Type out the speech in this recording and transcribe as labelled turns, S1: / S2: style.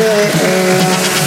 S1: do it real.